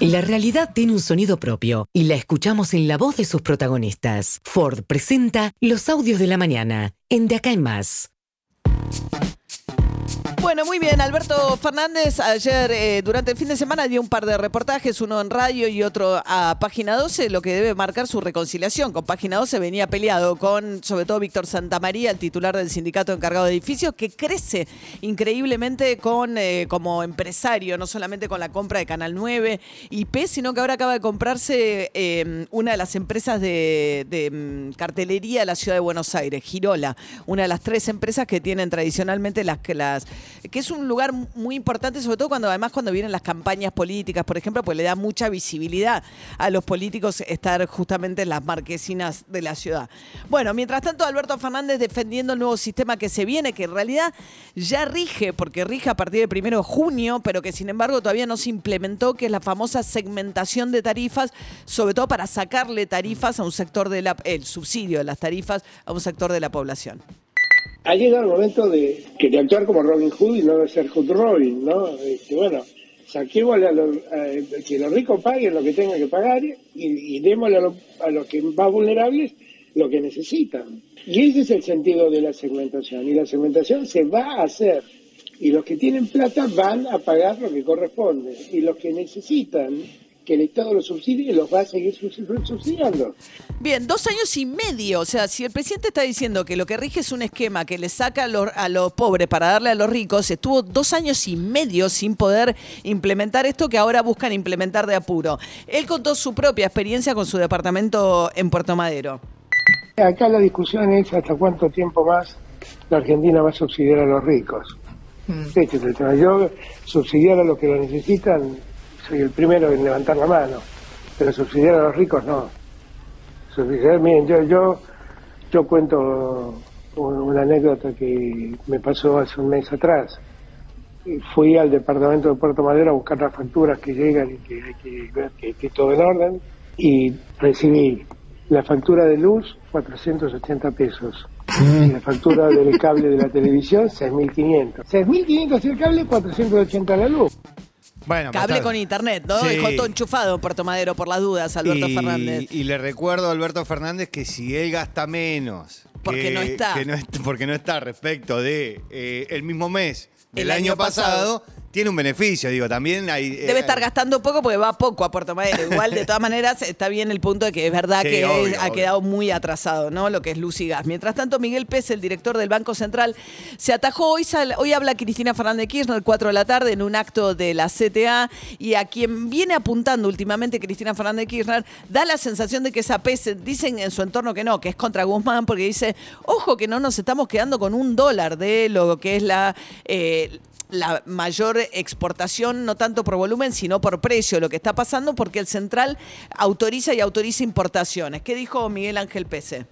La realidad tiene un sonido propio y la escuchamos en la voz de sus protagonistas. Ford presenta Los audios de la mañana, en De Acá en Más. Bueno, muy bien. Alberto Fernández ayer eh, durante el fin de semana dio un par de reportajes, uno en radio y otro a Página 12, lo que debe marcar su reconciliación. Con Página 12 venía peleado con, sobre todo, Víctor Santamaría, el titular del sindicato encargado de edificios, que crece increíblemente con, eh, como empresario, no solamente con la compra de Canal 9 IP, sino que ahora acaba de comprarse eh, una de las empresas de, de, mm, cartelería de la ciudad de Buenos Aires, Girola, una de las tres empresas que tienen tradicionalmente las que las que es un lugar muy importante, sobre todo cuando además cuando vienen las campañas políticas, por ejemplo, pues le da mucha visibilidad a los políticos estar justamente en las marquesinas de la ciudad. Bueno, mientras tanto, Alberto Fernández defendiendo el nuevo sistema que se viene, que en realidad ya rige, porque rige a partir del primero de junio, pero que sin embargo todavía no se implementó, que es la famosa segmentación de tarifas, sobre todo para sacarle tarifas a un sector de la, el subsidio de las tarifas a un sector de la población ha llegado el momento de, que de actuar como Robin Hood y no de ser Hood Robin, ¿no? Este, bueno, saquémosle a los, que los ricos paguen lo que tengan que pagar y, y démosle a, a los que más vulnerables lo que necesitan. Y ese es el sentido de la segmentación. Y la segmentación se va a hacer. Y los que tienen plata van a pagar lo que corresponde. Y los que necesitan que el Estado los subsidie y los va a seguir subsidiando. Bien, dos años y medio. O sea, si el presidente está diciendo que lo que rige es un esquema que le saca a los, a los pobres para darle a los ricos, estuvo dos años y medio sin poder implementar esto que ahora buscan implementar de apuro. Él contó su propia experiencia con su departamento en Puerto Madero. Acá la discusión es hasta cuánto tiempo más la Argentina va a subsidiar a los ricos. Mm. Este es el tema. Yo subsidiar a los que lo necesitan soy el primero en levantar la mano, pero subsidiar a los ricos no. Subsidiar, miren, yo, yo, yo cuento una anécdota que me pasó hace un mes atrás. Fui al departamento de Puerto Madero a buscar las facturas que llegan y que hay que ver que esté todo en orden y recibí la factura de luz 480 pesos. Y la factura del cable de la televisión 6.500. 6.500 el cable, 480 la luz. Bueno, Cable con internet, ¿no? Dejó todo enchufado en Puerto Madero por las dudas, Alberto Fernández. Y le recuerdo a Alberto Fernández que si él gasta menos. Porque no está. porque no está respecto de eh, el mismo mes del año, pasado tiene un beneficio, digo, también hay... Eh, Debe estar gastando poco porque va poco a Puerto Madero. Igual, de todas maneras, está bien el punto de que es verdad que ha quedado muy atrasado, ¿no? Lo que es luz y gas. Mientras tanto, Miguel Pérez, el director del Banco Central, se atajó. Hoy, hoy habla Cristina Fernández Kirchner, 4 de la tarde, en un acto de la CTA, y a quien viene apuntando últimamente Cristina Fernández Kirchner, da la sensación de que esa PES, dicen en su entorno que no, que es contra Guzmán, porque dice, ojo que no nos estamos quedando con un dólar de lo que es la... Eh, la mayor exportación, no tanto por volumen, sino por precio, lo que está pasando, porque el central autoriza y autoriza importaciones. ¿Qué dijo Miguel Ángel Pese?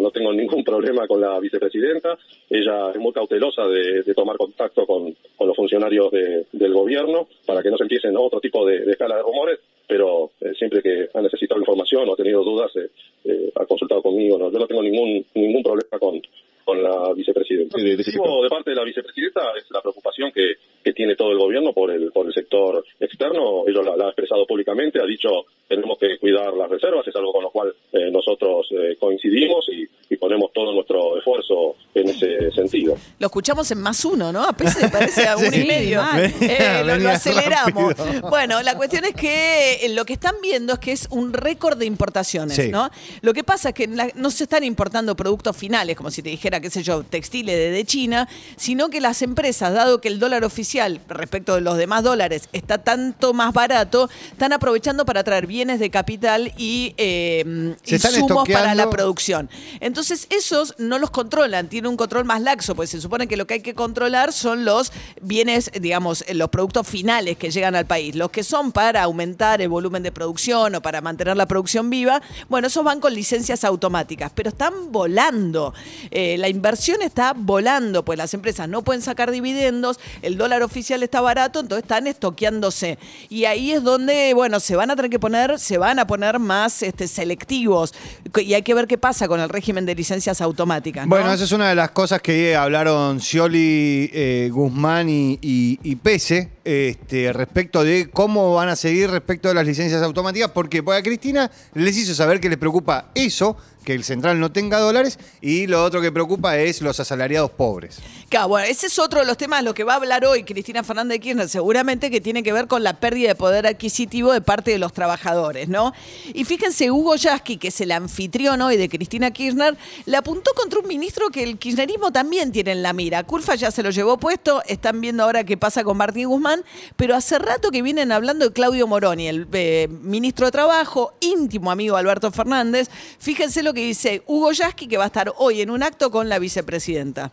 No tengo ningún problema con la vicepresidenta. Ella es muy cautelosa de, tomar contacto con, los funcionarios del gobierno para que no se empiecen otro tipo de, escala de rumores, pero eh, siempre que ha necesitado información o ha tenido dudas, eh, eh, ha consultado conmigo. Yo no tengo ningún, ningún problema con, con la vicepresidenta. de, de parte de la vicepresidenta es la preocupación que, que, tiene todo el gobierno por el, por el sector externo. Ella la, ha expresado públicamente, ha dicho tenemos que cuidar las reservas, es algo con lo cual eh, nosotros eh, coincidimos y, y, ponemos todo nuestro esfuerzo en ese sentido. Lo escuchamos en más uno, ¿no? A veces parece a uno y medio. Eh, lo, aceleramos. Bueno, la cuestión es que lo que están viendo es que es un récord de importaciones, ¿no? Lo que pasa es que no se están importando productos finales, como si te dijera qué sé yo, textiles de China, sino que las empresas, dado que el dólar oficial respecto de los demás dólares está tanto más barato, están aprovechando para traer bienes de capital y eh, insumos para la producción. Entonces, esos no no los controlan, un control más laxo, pues se supone que lo que hay que controlar son los bienes, digamos, los productos finales que llegan al país, los que son para aumentar el volumen de producción o para mantener la producción viva, bueno, esos van con licencias automáticas, pero están volando. Eh, la inversión está volando, pues las empresas no pueden sacar dividendos, el dólar oficial está barato, entonces están estoqueándose. Y ahí es donde, bueno, se van a tener que poner, se van a poner más este, selectivos. Y hay que ver qué pasa con el régimen de licencias automáticas. ¿no? Bueno, esa es una de las cosas que hablaron Scioli, eh, Guzmán y, Pese este, respecto de cómo van a seguir respecto de las licencias automáticas, porque a Cristina les hizo saber que les preocupa eso, que el central no tenga dólares, y lo otro que preocupa es los asalariados pobres. Claro, bueno, ese es otro de los temas, lo que va a hablar hoy Cristina Fernández de Kirchner, seguramente que tiene que ver con la pérdida de poder adquisitivo de parte de los trabajadores, ¿no? Y fíjense, Hugo Yasky, que es el anfitrión hoy de Cristina Kirchner, le apuntó contra un ministro que el kirchnerismo también tiene en la mira. Culfa ya se lo llevó puesto, están viendo ahora qué pasa con Martín Guzmán, pero hace rato que vienen hablando de Claudio Moroni, el eh, ministro de Trabajo, íntimo amigo Alberto Fernández. Fíjense lo que dice Hugo Yasky, que va a estar hoy en un acto con la vicepresidenta.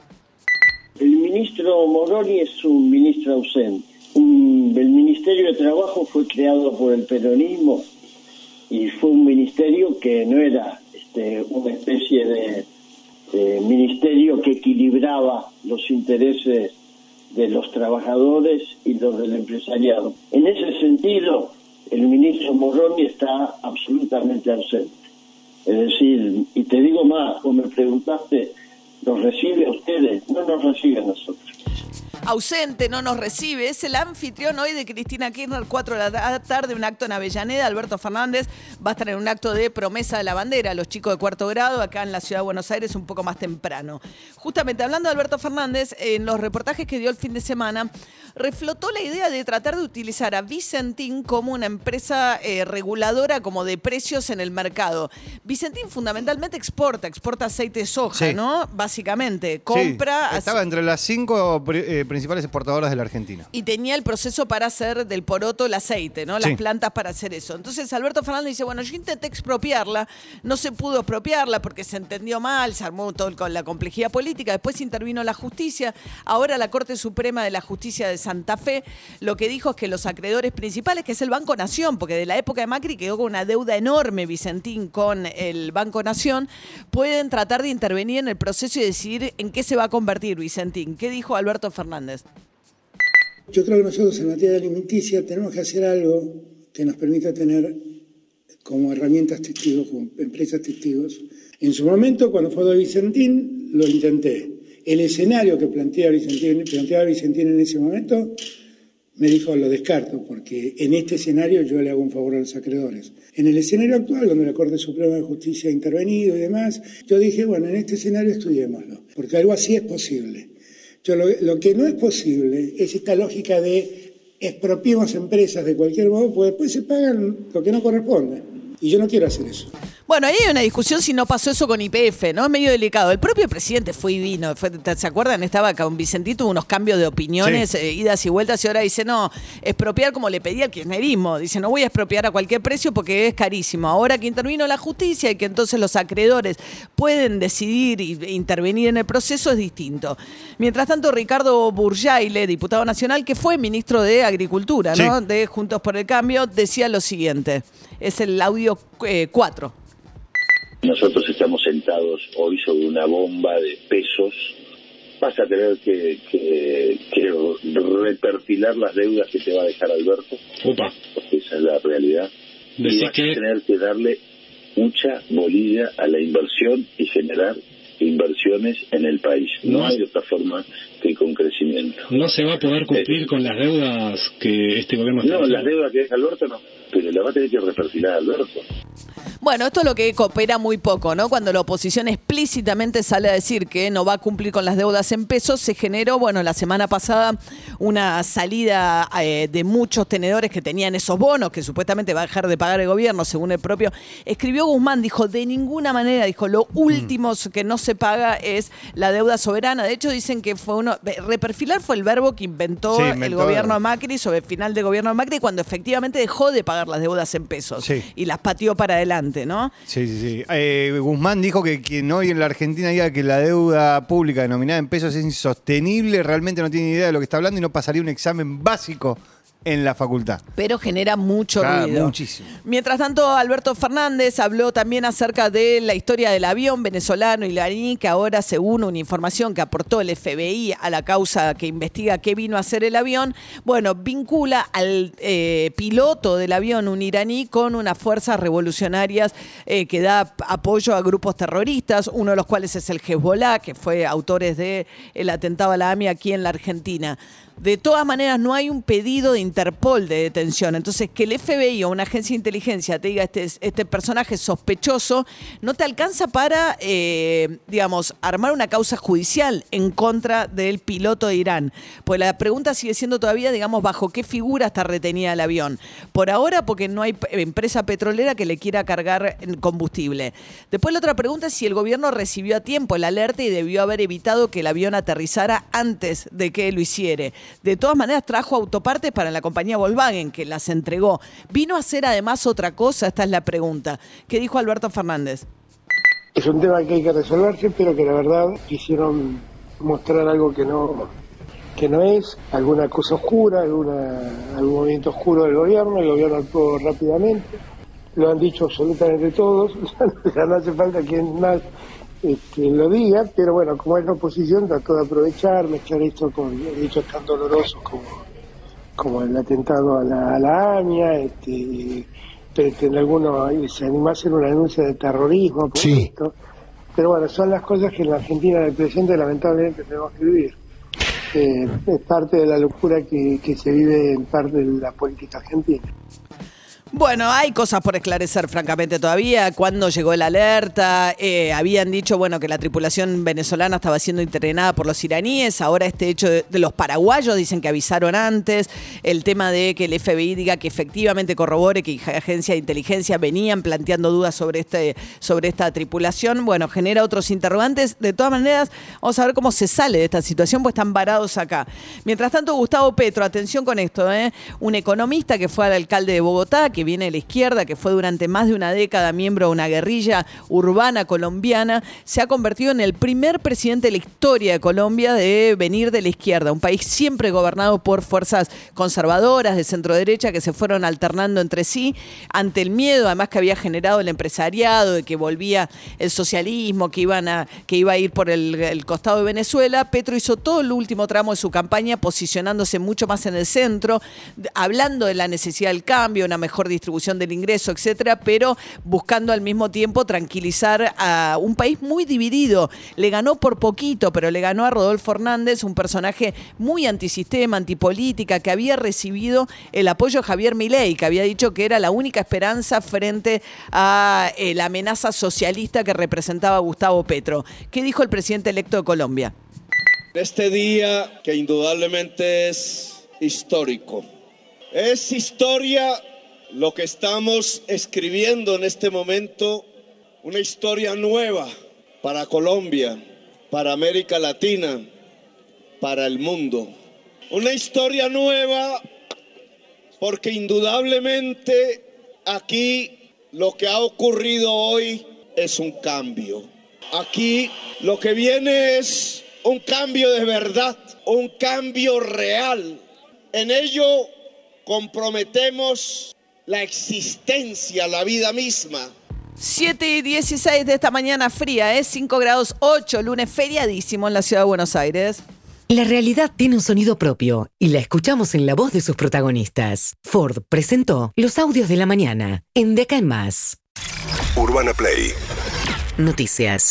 El ministro Moroni es un ministro ausente. El Ministerio de Trabajo fue creado por el peronismo y fue un ministerio que no era este, una especie de ministerio que equilibraba los intereses de los trabajadores y los del empresariado. En ese sentido, el ministro Moroni está absolutamente ausente. Es decir, y te digo más, como me preguntaste, ¿nos recibe a ustedes? No nos recibe a nosotros. Ausente, no nos recibe. Es el anfitrión hoy de Cristina Kirchner, 4 de la tarde, un acto en Avellaneda. Alberto Fernández va a estar en un acto de promesa de la bandera, los chicos de cuarto grado, acá en la ciudad de Buenos Aires, un poco más temprano. Justamente hablando de Alberto Fernández, en los reportajes que dio el fin de semana, reflotó la idea de tratar de utilizar a Vicentín como una empresa eh, reguladora como de precios en el mercado. Vicentín fundamentalmente exporta, exporta aceite de soja, Sí. ¿no? Básicamente, compra... Sí, estaba entre las cinco eh, principales exportadoras de la Argentina. y tenía el proceso para hacer del poroto el aceite, ¿no? Las Sí. plantas para hacer eso. Entonces Alberto Fernández dice, bueno, yo intenté expropiarla, no se pudo expropiarla porque se entendió mal, se armó todo con la complejidad política, después intervino la justicia, ahora la Corte Suprema de la Justicia de Santa Fe lo que dijo es que los acreedores principales, que es el Banco Nación, porque de la época de Macri quedó con una deuda enorme Vicentín con el Banco Nación, pueden tratar de intervenir en el proceso y decidir en qué se va a convertir Vicentín. ¿Qué dijo Alberto Fernández? Yo creo que nosotros en materia alimenticia tenemos que hacer algo que nos permita tener como herramientas testigos, como empresas testigos. En su momento, cuando fue de Vicentín, lo intenté. El escenario que plantea Vicentín, planteaba Vicentín en ese momento me dijo lo descarto, porque en este escenario yo le hago un favor a los acreedores. En el escenario actual, donde la Corte Suprema de Justicia ha intervenido y demás, yo dije, bueno, en este escenario estudiémoslo, porque algo así es posible. Yo lo, que no es posible es esta lógica de expropiemos empresas de cualquier modo, pues después se pagan lo que no corresponde. Y yo no quiero hacer eso. Bueno, ahí hay una discusión si no pasó eso con IPF, ¿no? Es medio delicado. El propio presidente fue y vino. fue- ¿Se acuerdan? Estaba con Vicentito, unos cambios de opiniones, Sí. eh, idas y vueltas, y ahora dice, no, expropiar como le pedía el kirchnerismo. Dice, no voy a expropiar a cualquier precio porque es carísimo. Ahora que intervino la justicia y que entonces los acreedores pueden decidir e intervenir en el proceso es distinto. Mientras tanto, Ricardo Burjaile, diputado nacional, que fue ministro de Agricultura, ¿no? De Juntos por el Cambio, decía lo siguiente. Es el audio 4. Nosotros estamos sentados hoy sobre una bomba de pesos. Vas a tener que, que, que reperfilar las deudas que te va a dejar Alberto, Opa, porque esa es la realidad. Y vas que- a tener que darle mucha bolilla a la inversión y generar inversiones en el país. No, No. hay otra forma que con crecimiento. no se va a poder cumplir Eh, con las deudas que este gobierno está No, haciendo. las deudas que deja Alberto no, pero la va a tener que reperfilar Alberto. Bueno, esto es lo que coopera muy poco, ¿no? Cuando la oposición explícitamente sale a decir que no va a cumplir con las deudas en pesos, se generó, bueno, la semana pasada una salida eh, de muchos tenedores que tenían esos bonos que supuestamente va a dejar de pagar el gobierno, según el propio. Escribió Guzmán, dijo, de ninguna manera, dijo, lo último que no se paga es la deuda soberana. De hecho, dicen que fue uno. Reperfilar fue el verbo que inventó, Sí, el gobierno de Macri sobre el final del gobierno de Macri cuando efectivamente dejó de pagar las deudas en pesos Sí. y las pateó para adelante. Sí, sí, sí. Eh, Guzmán dijo que quien hoy en la Argentina diga que la deuda pública denominada en pesos es insostenible, realmente no tiene idea de lo que está hablando y no pasaría un examen básico en la facultad. Pero genera mucho Claro, ruido. muchísimo. Mientras tanto, Alberto Fernández habló también acerca de la historia del avión venezolano iraní, que ahora, según una información que aportó el FBI a la causa que investiga qué vino a hacer el avión, bueno, vincula al eh, piloto del avión, un iraní, con unas fuerzas revolucionarias eh, que da apoyo a grupos terroristas, uno de los cuales es el Hezbollah, que fue autores del el atentado a la AMI aquí en la Argentina. De todas maneras, no hay un pedido de Interpol de detención. Entonces, que el FBI o una agencia de inteligencia te diga este, este personaje sospechoso, no te alcanza para, eh, digamos, armar una causa judicial en contra del piloto de Irán. Pues la pregunta sigue siendo todavía, digamos, bajo qué figura está retenida el avión. Por ahora, porque no hay empresa petrolera que le quiera cargar combustible. Después la otra pregunta es si el gobierno recibió a tiempo el alerta y debió haber evitado que el avión aterrizara antes de que lo hiciere. De todas maneras, trajo autopartes para la compañía Volkswagen, que las entregó. ¿Vino a hacer además otra cosa? Esta es la pregunta. ¿Qué dijo Alberto Fernández? Es un tema que hay que resolverse, pero que la verdad quisieron mostrar algo que no que no es, alguna cosa oscura, alguna, algún movimiento oscuro del gobierno, el gobierno actuó rápidamente, lo han dicho absolutamente todos, ya no hace falta quien más este, lo diga, pero bueno, como es la oposición, trató de aprovechar, mezclar esto con hechos tan dolorosos como, como el atentado a la, a la AMIA, este, pretende alguno se animó a hacer una denuncia de terrorismo por Sí. esto. Pero bueno, son las cosas que en la Argentina del presente lamentablemente tenemos que vivir. Eh, es parte de la locura que, que se vive en parte de la política argentina. Bueno, hay cosas por esclarecer, francamente, todavía. Cuando llegó la alerta, Eh, habían dicho, bueno, que la tripulación venezolana estaba siendo entrenada por los iraníes. Ahora este hecho de, los paraguayos dicen que avisaron antes. El tema de que el FBI diga que efectivamente corrobore que agencias de inteligencia venían planteando dudas sobre este, sobre esta tripulación. Bueno, genera otros interrogantes. De todas maneras, vamos a ver cómo se sale de esta situación, pues están varados acá. Mientras tanto, Gustavo Petro, atención con esto, ¿eh? un economista que fue al alcalde de Bogotá, que viene de la izquierda, que fue durante más de una década miembro de una guerrilla urbana colombiana, se ha convertido en el primer presidente de la historia de Colombia de venir de la izquierda, un país siempre gobernado por fuerzas conservadoras de centro derecha que se fueron alternando entre sí ante el miedo, además que había generado el empresariado, de que volvía el socialismo, que iban a, que iba a ir por el, el costado de Venezuela. Petro hizo todo el último tramo de su campaña posicionándose mucho más en el centro, hablando de la necesidad del cambio, una mejor distribución del ingreso, etcétera, pero buscando al mismo tiempo tranquilizar a un país muy dividido. Le ganó por poquito, pero le ganó a Rodolfo Hernández, un personaje muy antisistema, antipolítica, que había recibido el apoyo de Javier Milei, que había dicho que era la única esperanza frente a eh, la amenaza socialista que representaba Gustavo Petro. ¿Qué dijo el presidente electo de Colombia? Este día que indudablemente es histórico. Es historia lo que estamos escribiendo en este momento, una historia nueva para Colombia, para América Latina, para el mundo. Una historia nueva porque indudablemente aquí lo que ha ocurrido hoy es un cambio. Aquí lo que viene es un cambio de verdad, un cambio real. En ello comprometemos la existencia, la vida misma. 7 y 16 de esta mañana fría, es 5 grados 8, lunes feriadísimo en la ciudad de Buenos Aires. La realidad tiene un sonido propio y la escuchamos en la voz de sus protagonistas. Ford presentó los audios de la mañana en Deca en Más. Urbana Play Noticias.